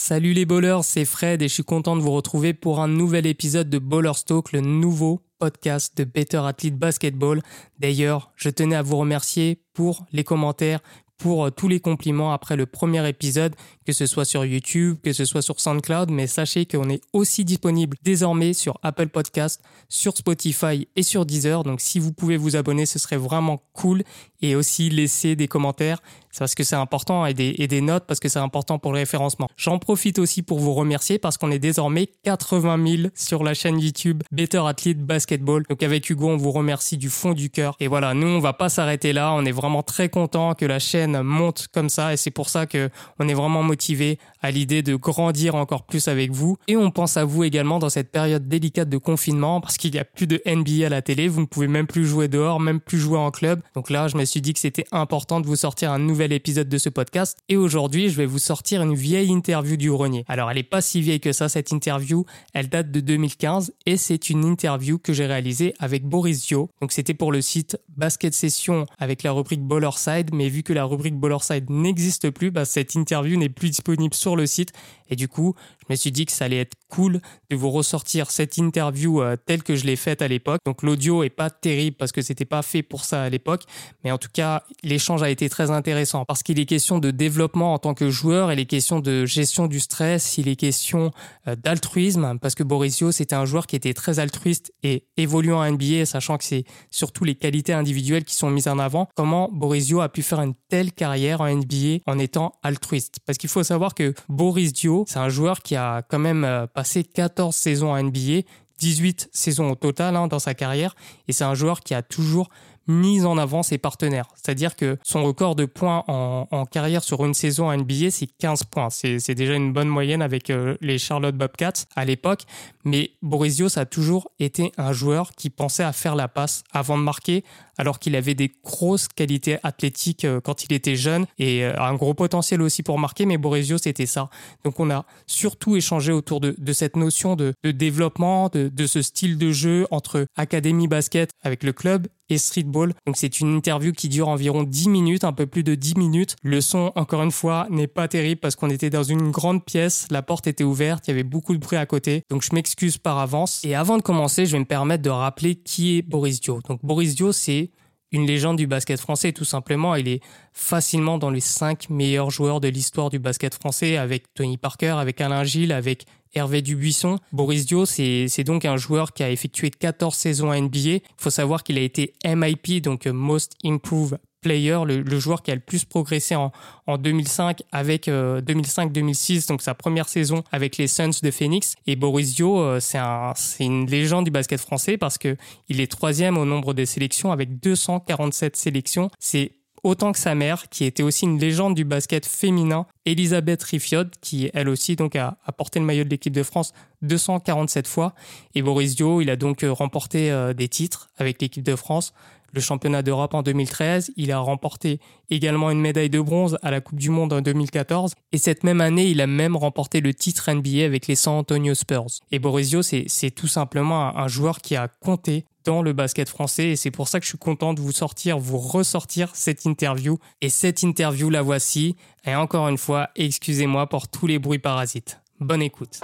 Salut les bowlers, c'est Fred et je suis content de vous retrouver pour un nouvel épisode de Bowlers Talk, le nouveau podcast de Better Athlete Basketball. D'ailleurs, je tenais à vous remercier pour les commentaires, pour euh, tous les compliments après le premier épisode, que ce soit sur YouTube, que ce soit sur SoundCloud, mais sachez qu'on est aussi disponible désormais sur Apple Podcast, sur Spotify et sur Deezer. Donc si vous pouvez vous abonner, ce serait vraiment cool et aussi laisser des commentaires c'est parce que c'est important et des, et des notes parce que c'est important pour le référencement. J'en profite aussi pour vous remercier parce qu'on est désormais 80 000 sur la chaîne YouTube Better Athlete Basketball. Donc avec Hugo, on vous remercie du fond du cœur. Et voilà, nous on va pas s'arrêter là. On est vraiment très content que la chaîne monte comme ça et c'est pour ça que on est vraiment motivé à l'idée de grandir encore plus avec vous. Et on pense à vous également dans cette période délicate de confinement parce qu'il y a plus de NBA à la télé. Vous ne pouvez même plus jouer dehors, même plus jouer en club. Donc là, je me suis dit que c'était important de vous sortir un nouvel épisode de ce podcast. Et aujourd'hui, je vais vous sortir une vieille interview du grenier. Alors, elle est pas si vieille que ça, cette interview. Elle date de 2015 et c'est une interview que j'ai réalisée avec Boris Dio. Donc, c'était pour le site Basket Session avec la rubrique Ballerside. Mais vu que la rubrique Ballerside n'existe plus, bah, cette interview n'est plus disponible sur le site. Et du coup, je me suis dit que ça allait être cool de vous ressortir cette interview euh, telle que je l'ai faite à l'époque. Donc l'audio est pas terrible parce que c'était pas fait pour ça à l'époque, mais en tout cas, l'échange a été très intéressant parce qu'il est question de développement en tant que joueur, il est question de gestion du stress, il est question euh, d'altruisme parce que Borisio, c'était un joueur qui était très altruiste et évoluant à NBA, sachant que c'est surtout les qualités individuelles qui sont mises en avant. Comment Borisio a pu faire une telle carrière en NBA en étant altruiste? Parce qu'il faut savoir que Boris Dio, c'est un joueur qui a quand même euh, passé 14 saisons en NBA, 18 saisons au total hein, dans sa carrière, et c'est un joueur qui a toujours mis en avant ses partenaires. C'est-à-dire que son record de points en, carrière sur une saison en NBA, c'est 15 points. C'est déjà une bonne moyenne avec euh, les Charlotte Bobcats à l'époque. Mais Borisio, ça a toujours été un joueur qui pensait à faire la passe avant de marquer, alors qu'il avait des grosses qualités athlétiques euh, quand il était jeune et euh, un gros potentiel aussi pour marquer. Mais Borisio, c'était ça. Donc on a surtout échangé autour de, cette notion de, développement, de, de ce style de jeu entre académie basket avec le club et streetball. Donc c'est une interview qui dure environ 10 minutes, un peu plus de 10 minutes. Le son, encore une fois, n'est pas terrible parce qu'on était dans une grande pièce, la porte était ouverte, il y avait beaucoup de bruit à côté. Donc je m'excuse par avance. Et avant de commencer, je vais me permettre de rappeler qui est Boris Dio. Donc Boris Dio, c'est une légende du basket français, tout simplement. Il est facilement dans les 5 meilleurs joueurs de l'histoire du basket français avec Tony Parker, avec Alain Gilles, avec Hervé Dubuisson. Boris Dio, c'est donc un joueur qui a effectué 14 saisons à NBA. Il faut savoir qu'il a été MIP, donc Most Improved Player, le, joueur qui a le plus progressé en, en 2005 avec 2005-2006, euh, donc sa première saison avec les Suns de Phoenix. Et Boris Dio, euh, c'est un, une légende du basket français parce que il est troisième au nombre des sélections avec 247 sélections. C'est autant que sa mère, qui était aussi une légende du basket féminin, Elisabeth Riffiod, qui elle aussi donc a, porté le maillot de l'équipe de France 247 fois. Et Boris Dio, il a donc euh, remporté euh, des titres avec l'équipe de France, le championnat d'Europe en 2013. Il a remporté également une médaille de bronze à la Coupe du Monde en 2014. Et cette même année, il a même remporté le titre NBA avec les San Antonio Spurs. Et Boris Dio, c'est tout simplement un joueur qui a compté dans le basket français et c'est pour ça que je suis content de vous sortir, vous ressortir cette interview. Et cette interview, la voici. Et encore une fois, excusez-moi pour tous les bruits parasites. Bonne écoute.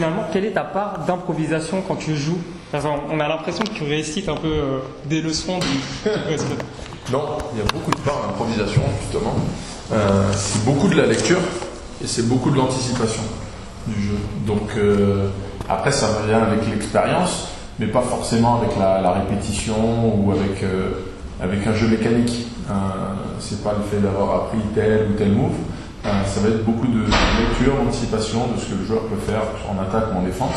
Finalement, quelle est ta part d'improvisation quand tu joues On a l'impression que tu récites un peu euh, des leçons du, Non, il y a beaucoup de parts d'improvisation, justement. Euh, c'est beaucoup de la lecture et c'est beaucoup de l'anticipation du jeu. Donc euh, après, ça vient avec l'expérience, mais pas forcément avec la, répétition ou avec, avec un jeu mécanique. Euh, c'est pas le fait d'avoir appris tel ou tel move. Ça va être beaucoup de lecture, d'anticipation de ce que le joueur peut faire en attaque ou en défense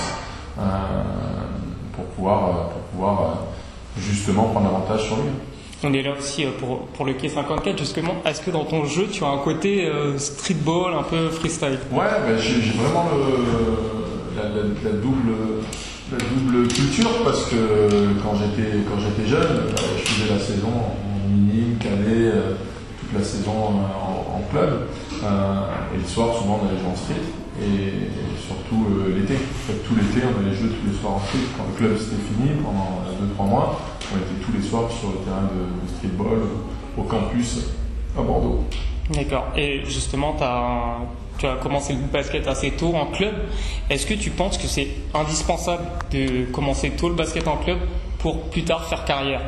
pour pouvoir, pour pouvoir justement prendre avantage sur lui. On est là aussi pour, pour le K54, justement. Est-ce que dans ton jeu, tu as un côté streetball, un peu freestyle? Ouais, bah, j'ai vraiment le, la, double, la double culture parce que quand j'étais jeune, je faisais la saison en mini, cadet, euh, toute la saison en, club. Euh, et le soir, souvent, on allait jouer en street. Et, surtout euh, l'été. tout l'été, on allait jouer tous les soirs en street. Quand le club c'était fini, pendant 2-3 mois, on était tous les soirs sur le terrain de, streetball au campus à Bordeaux. D'accord. Et justement, as, tu as commencé le basket assez tôt en club. Est-ce que tu penses que c'est indispensable de commencer tôt le basket en club pour plus tard faire carrière?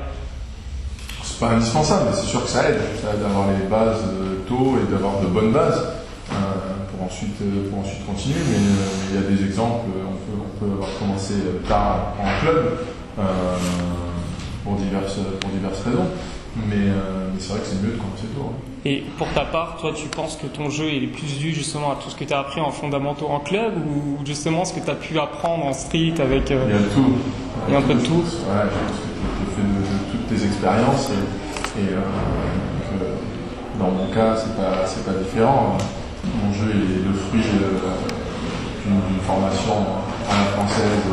C'est pas indispensable, mais c'est sûr que ça aide. Ça aide d'avoir les bases tôt et d'avoir de bonnes bases euh, pour, ensuite, pour ensuite continuer. Mais il y a des exemples, on peut, on peut avoir commencé tard en club pour, diverses, pour diverses raisons. Mais, c'est vrai que c'est mieux de commencer tôt. Hein. Et pour ta part, toi, tu penses que ton jeu est plus dû justement à tout ce que tu as appris en fondamentaux en club ou justement ce que tu as pu apprendre en street avec. Euh, il y a tout. Il y a un peu de tout. Voilà, je fais de, de, toutes tes expériences et, euh, euh, dans mon cas, c'est pas, c'est pas différent. Mon jeu est le fruit d'une formation à la française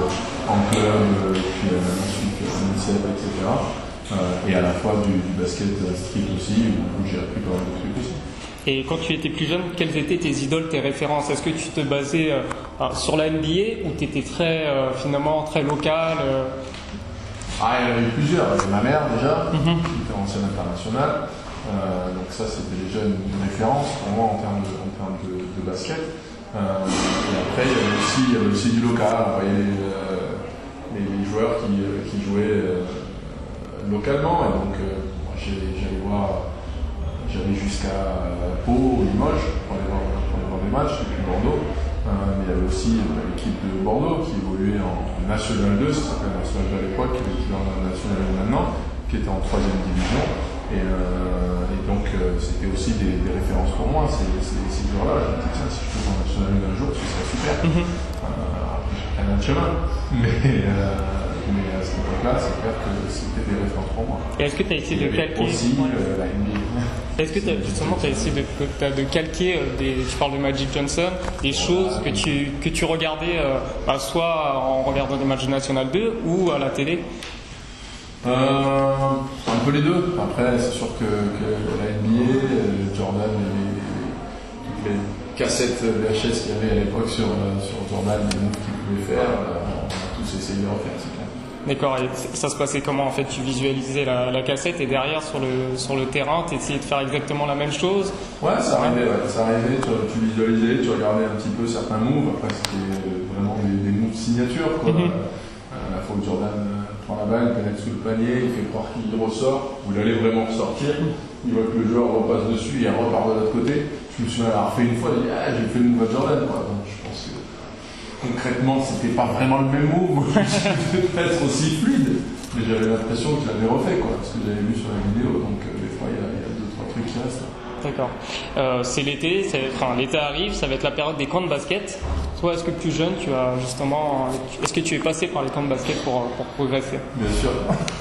en club, puis ensuite en ICEP, etc. Euh, et à la fois du, basket street aussi, où j'ai appris pas mal de trucs aussi. Et quand tu étais plus jeune, quelles étaient tes idoles, tes références? Est-ce que tu te basais euh, sur la NBA ou tu étais très, euh, finalement très local Ah, il y en avait plusieurs. Il y avait ma mère déjà, mhm. qui était ancienne internationale. Donc ça, c'était déjà une, référence pour moi en termes de, basket. et après, il y avait aussi, il y avait aussi du local. Vous voyez, les, les, joueurs qui, qui jouaient localement. Et donc, euh, j'allais voir, j'allais jusqu'à Pau, Limoges pour aller voir, pour voir des matchs, et puis Bordeaux. Euh, mais il y avait aussi euh, l'équipe de Bordeaux qui évoluait en National 2, ça s'appelait National 2 à l'époque, qui est en National 2 maintenant, qui était en troisième division. Et, donc c'était aussi des, références pour moi, ces, ces, joueurs-là. Je me disais, tiens, si je faisais en National 2 un jour, ce serait super. Mm -hmm. euh, un chemin. Mais, mais à cette époque-là, c'est clair que c'était des références pour moi. Et est-ce que tu as essayé de calquer aussi euh, la NBA Est-ce que as, justement tu as essayé de, de calquer euh, des, tu parles de Magic Johnson, des choses que tu, que tu regardais euh, bah, soit en regardant des matchs de National 2 ou à la télé euh, un peu les deux. Après, c'est sûr que, que, la NBA, Jordan et toutes les cassettes VHS qu'il y avait à l'époque sur, sur Jordan, les moves qu'il pouvait faire, on a tous essayé de refaire, c'est clair. D'accord, et ça se passait comment en fait? Tu visualisais la, cassette et derrière sur le, sur le terrain, tu essayais de faire exactement la même chose? Ouais, ça arrivait, ouais, ça arrivait tu, visualisais, tu regardais un petit peu certains moves, après c'était vraiment des, moves signature. Quoi. Mhm. Euh, la fois Jordan euh, prend la balle, pénètre sous le panier, il fait croire qu'il ressort, il allait vraiment ressortir, il voit que le joueur repasse dessus et repart de l'autre côté. Je me suis refait une fois, dit Ah, j'ai fait le à Jordan. Quoi. Donc, je pense que concrètement, c'était pas vraiment le même move, être aussi fluide. Mais j'avais l'impression que je l'avais refait, quoi, parce que j'avais vu sur la vidéo. Donc, euh, des fois, il y, a deux, trois trucs qui restent. D'accord. Euh, c'est l'été, enfin, l'été arrive, ça va être la période des camps de basket. Toi, est-ce que plus jeune, tu as justement. Est-ce que tu es passé par les camps de basket pour, pour progresser? Bien sûr.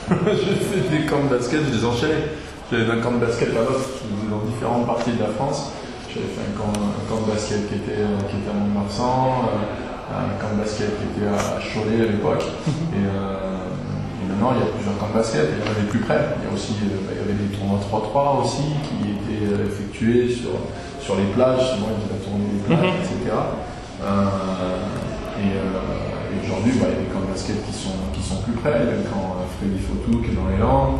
j'ai fait des camps de basket, je les enchaînais. J'avais un camp de basket à l'autre, dans différentes parties de la France. J'avais fait un camp, de basket qui était, qui était à Mont-de-Marsan un camp de basket qui était à Cholet à l'époque. Mhm. Euh, et, maintenant, il y a plusieurs camps de basket. Il y en avait plus près. Il y, a aussi, euh, bah, il y avait des tournois 3-3 aussi qui étaient euh, effectués sur, sur les plages. Souvent, ils la tournée des plages, mhm. etc. et, aujourd'hui, bah, il y a des camps de basket qui sont, qui sont plus près. Il y a le camp Freddy Fotou qui est dans les Landes.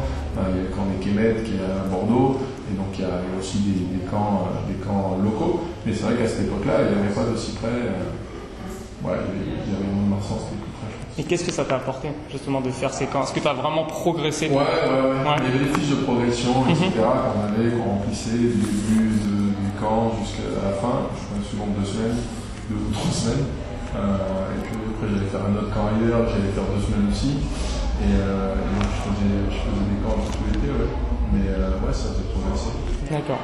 il y a le camp des Kemet qui est à Bordeaux. Et donc, il y a aussi des, des camps, des camps locaux. Mais c'est vrai qu'à cette époque-là, il n'y avait pas d'aussi près. Ouais, il y avait mon Marsan, c'était plus près. Et qu'est-ce que ça t'a apporté justement de faire ces camps? Est-ce que tu as vraiment progressé ouais, ouais, ouais, Il y avait des fiches de progression, etc. Mhm. qu'on avait, qu'on remplissait du début du camp jusqu'à la fin. Je crois souvent deux semaines, deux ou trois semaines. Euh, et puis après, j'allais faire un autre camp ailleurs, j'allais faire deux semaines aussi. Et, euh, donc, je faisais, je faisais, des camps tout l'été, ouais. Mais euh, ouais, ça faisait progresser. D'accord.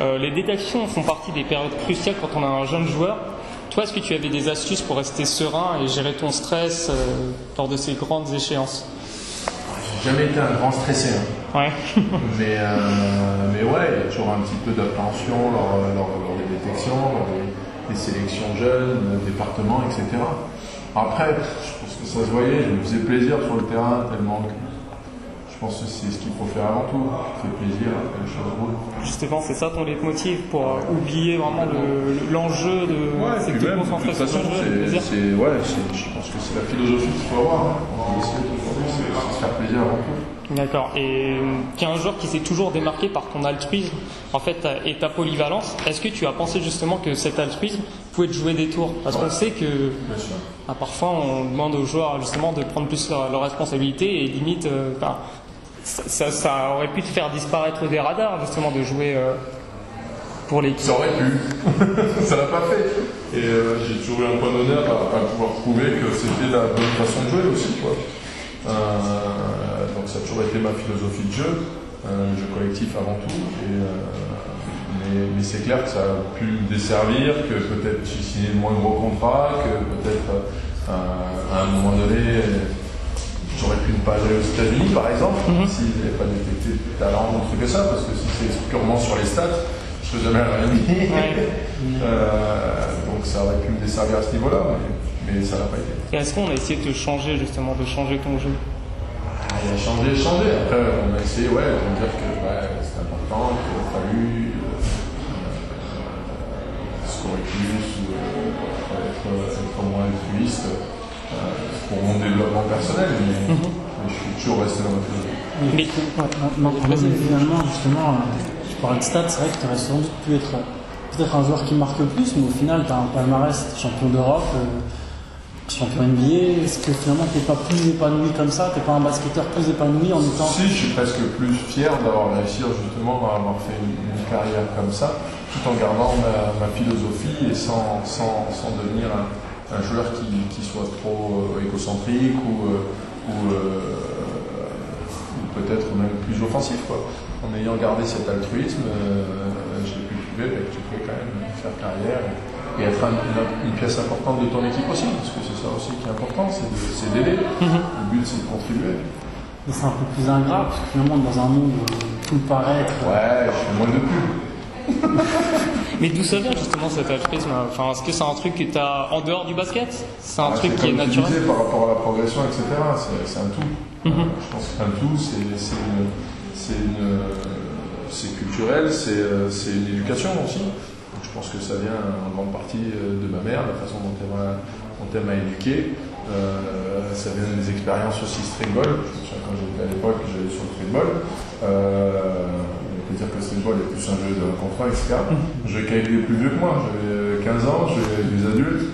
Euh, les détections font partie des périodes cruciales quand on a un jeune joueur. Toi, est-ce que tu avais des astuces pour rester serein et gérer ton stress euh, lors de ces grandes échéances? J'ai jamais été un grand stressé. Hein. Ouais. mais, euh, mais ouais, il y a toujours un petit peu d'appréhension lors, des détections, lors des, sélections jeunes, départements, etc. Après, je pense que ça se voyait, je me faisais plaisir sur le terrain tellement que je pense que c'est ce qu'il faut faire avant tout. Fait plaisir, les choses roulent. Justement, c'est ça ton leitmotiv pour euh, oublier vraiment l'enjeu de. Ouais, c'est de toute façon, c'est, ouais, je pense que c'est la philosophie qu'il faut avoir. Hein. c'est se faire plaisir avant tout. D'accord. Et tu es un joueur qui s'est toujours démarqué par ton altruisme en fait, et ta polyvalence. Est-ce que tu as pensé justement que cet altruisme pouvait te jouer des tours? Parce qu'on sait que ah, parfois on demande aux joueurs justement de prendre plus leurs responsabilités et limite, euh, ça, ça, aurait pu te faire disparaître des radars justement de jouer euh, pour l'équipe. Ça aurait pu. ça l'a pas fait. Et euh, j'ai toujours eu un point d'honneur à, pouvoir prouver que c'était la bonne façon de jouer aussi. Quoi. Toujours été ma philosophie de jeu, un jeu collectif avant tout. Et, mais, c'est clair que ça a pu me desservir, que peut-être j'ai signé de moins gros contrats, que peut-être euh, à un moment donné, j'aurais pu ne pas aller aux États-Unis par exemple, mm -hmm. s'ils n'avaient pas détecté de talent ou truc que ça, parce que si c'est purement sur les stats, je ne peux jamais rien dire. euh, donc ça aurait pu me desservir à ce niveau-là, mais, ça n'a pas été. est-ce qu'on a essayé de changer justement, de changer ton jeu? Il a changé, changé. Après, on a essayé, ouais, de dire que ouais, c'est important, qu'il a fallu scorer plus ou euh, être, être, moins altruiste euh, pour mon développement personnel, mais, mm -hmm. mais je suis toujours resté dans ma philosophie. Mais, mais finalement, justement, tu parlais de stats, c'est vrai que tu aurais sans doute pu être peut-être un joueur qui marque plus, mais au final, tu as un palmarès champion d'Europe, euh, champion NBA. Est-ce que finalement, tu n'es pas plus épanoui comme ça? Tu n'es pas un basketteur plus épanoui en étant. Si, je suis presque plus fier d'avoir réussi justement à avoir fait une, carrière comme ça, tout en gardant ma, philosophie et sans, sans, sans devenir un, joueur qui, qui, soit trop euh, égocentrique ou, euh, euh, ou peut-être même plus offensif. En ayant gardé cet altruisme, j'ai pu prouver que tu pouvais quand même faire carrière être un, une, une, pièce importante de ton équipe aussi, parce que c'est ça aussi qui est important, c'est d'aider. Mm -hmm. Le but c'est de contribuer. Mais c'est un peu plus ingrat, parce que finalement dans un monde où tout paraît être... Ouais, je fais moins de pub. Mais d'où ça vient justement cet altruisme? Enfin, est-ce que c'est un truc que tu as en dehors du basket? C'est un ah, truc qui est naturel? disais, Par rapport à la progression, etc., c'est un tout. Mm -hmm. Je pense que c'est un tout, c'est culturel, c'est une éducation aussi. Je pense que ça vient en grande partie de ma mère, la façon dont elle m'a, éduqué. Euh, ça vient des expériences aussi streetball. Quand j'étais à l'époque, j'allais sur le streetball. Euh, dire que le streetball est plus un jeu de contrat, etc. Je avec les plus vieux que moi. J'avais 15 ans, je vais avec des adultes.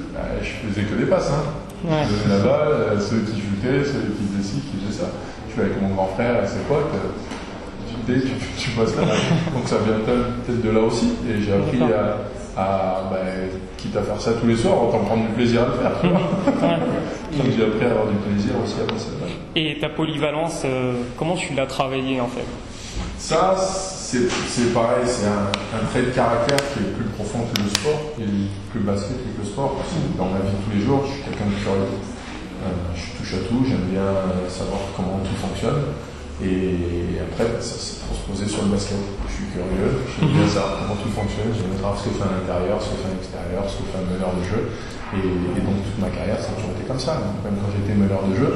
Je faisais que des passes. Hein. Ouais. Je donnais la balle, ceux qui shootaient, ceux qui faisaient ci, qui faisaient ça. Je suis avec mon grand frère et ses potes. Tu, tu, tu passes là. Donc ça vient peut-être de là aussi. Et j'ai appris à, à bah, quitte à faire ça tous les soirs, autant prendre du plaisir à le faire. Tu vois Donc j'ai appris à avoir du plaisir aussi à passer là. Et ta polyvalence, euh, comment tu l'as travaillée en fait? Ça, c'est pareil, c'est un, un, trait de caractère qui est plus profond que le sport, qui est plus basket que le sport. Dans ma vie de tous les jours, je suis quelqu'un de curieux. Euh, je touche à tout, j'aime bien savoir comment tout fonctionne. Et après, ça, c'est pour se poser sur le basket. Je suis curieux, j'aime bien savoir comment tout fonctionne, j'aime bien savoir ce que fait à l'intérieur, ce que fait à l'extérieur, ce que fait un meneur de jeu. Et, et, donc toute ma carrière, ça a toujours été comme ça. Donc, même quand j'étais meneur de jeu,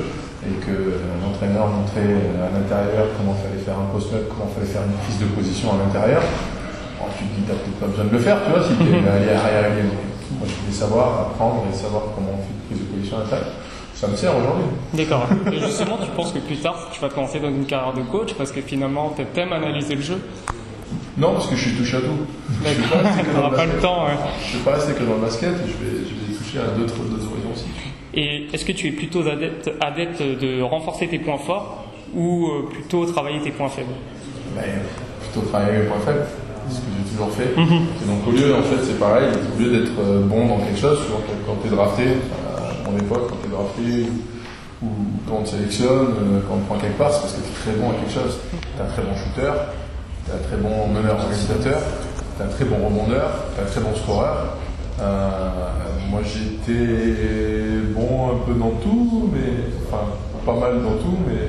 et que l'entraîneur montrait à l'intérieur comment il fallait faire un post-up, comment il fallait faire une prise de position à l'intérieur. Bon, tu te dis, t'as peut-être pas besoin de le faire, tu vois, si tu es arrière Moi, je voulais savoir, apprendre et savoir comment on fait une prise de position à l'intérieur. Ça me sert aujourd'hui. D'accord. Et justement, tu penses que plus tard, tu vas te lancer dans une carrière de coach parce que finalement, tu aimes analyser le jeu? Non, parce que je suis touche à tout. Je n'auras pas le temps. Ouais. Je ne vais pas rester que dans le basket, je vais, je vais toucher à d'autres horizons aussi. Et est-ce que tu es plutôt adepte, adepte de renforcer tes points forts ou plutôt travailler tes points faibles? Ben, Plutôt travailler mes points faibles, c'est ce que j'ai toujours fait. Mm -hmm. Et donc au lieu, en fait, c'est pareil, au lieu d'être bon dans quelque chose, quand tu es drafté, à mon époque, quand tu es drafté ou quand on te sélectionne, quand on te prend quelque part, c'est parce que tu es très bon à quelque chose. Tu es un très bon shooter, tu es un très bon meneur organisateur, tu es un très bon rebondeur, tu es un très bon scoreur. Euh, moi j'étais bon un peu dans tout, mais enfin pas mal dans tout, mais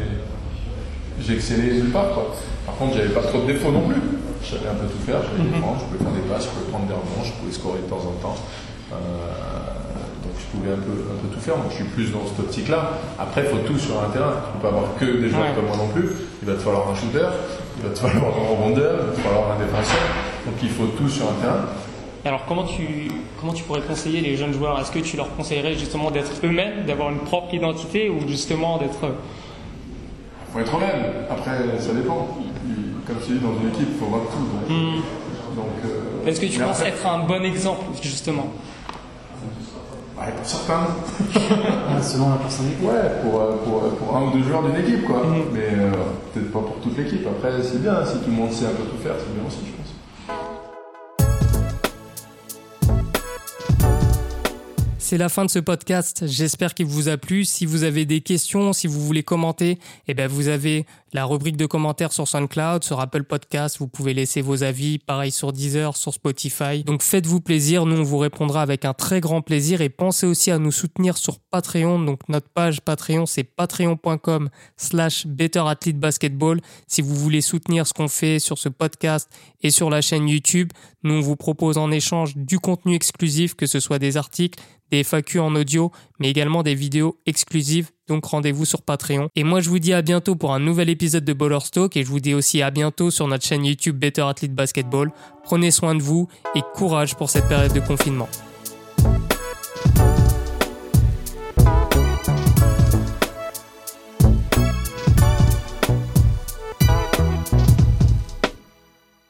j'ai excellé nulle part. Quoi. Par contre, j'avais pas trop de défauts non plus. Je savais un peu tout faire, je savais défendre, je pouvais faire des passes, je pouvais prendre des rebonds, je pouvais scorer de temps en temps. Euh, je pouvais un peu, un peu tout faire, donc je suis plus dans cette optique-là. Après, il faut tout sur un terrain. Tu peux pas avoir que des joueurs ouais. comme moi non plus. Il va te falloir un shooter, il va te falloir un rebondeur, il va te falloir un défenseur. Donc il faut tout sur un terrain. Alors comment tu, comment tu pourrais conseiller les jeunes joueurs? Est-ce que tu leur conseillerais justement d'être eux-mêmes, d'avoir une propre identité ou justement d'être faut être honnête. Après, ça dépend. Comme tu dis, dans une équipe, il faut voir tout. Hmm. donc, euh, Est-ce que tu mais penses après- être un bon exemple, justement? Ouais, pour certains. Ouais, selon la personnalité. Ouais, pour, euh, pour, euh, pour un ou deux joueurs d'une équipe, quoi. Mhm. Mais euh, peut-être pas pour toute l'équipe. Après, c'est bien. Si tout le monde sait un peu tout faire, c'est bien aussi, je pense. C'est la fin de ce podcast. J'espère qu'il vous a plu. Si vous avez des questions, si vous voulez commenter, eh ben vous avez la rubrique de commentaires sur SoundCloud, sur Apple Podcast. Vous pouvez laisser vos avis. Pareil sur Deezer, sur Spotify. Donc faites-vous plaisir. Nous, on vous répondra avec un très grand plaisir. Et pensez aussi à nous soutenir sur Patreon. Donc notre page Patreon, c'est patreon.com slash Basketball. Si vous voulez soutenir ce qu'on fait sur ce podcast et sur la chaîne YouTube, nous, on vous propose en échange du contenu exclusif, que ce soit des articles, des FAQ en audio, mais également des vidéos exclusives. Donc rendez-vous sur Patreon. Et moi, je vous dis à bientôt pour un nouvel épisode de Baller Stock et je vous dis aussi à bientôt sur notre chaîne YouTube Better Athlete Basketball. Prenez soin de vous et courage pour cette période de confinement.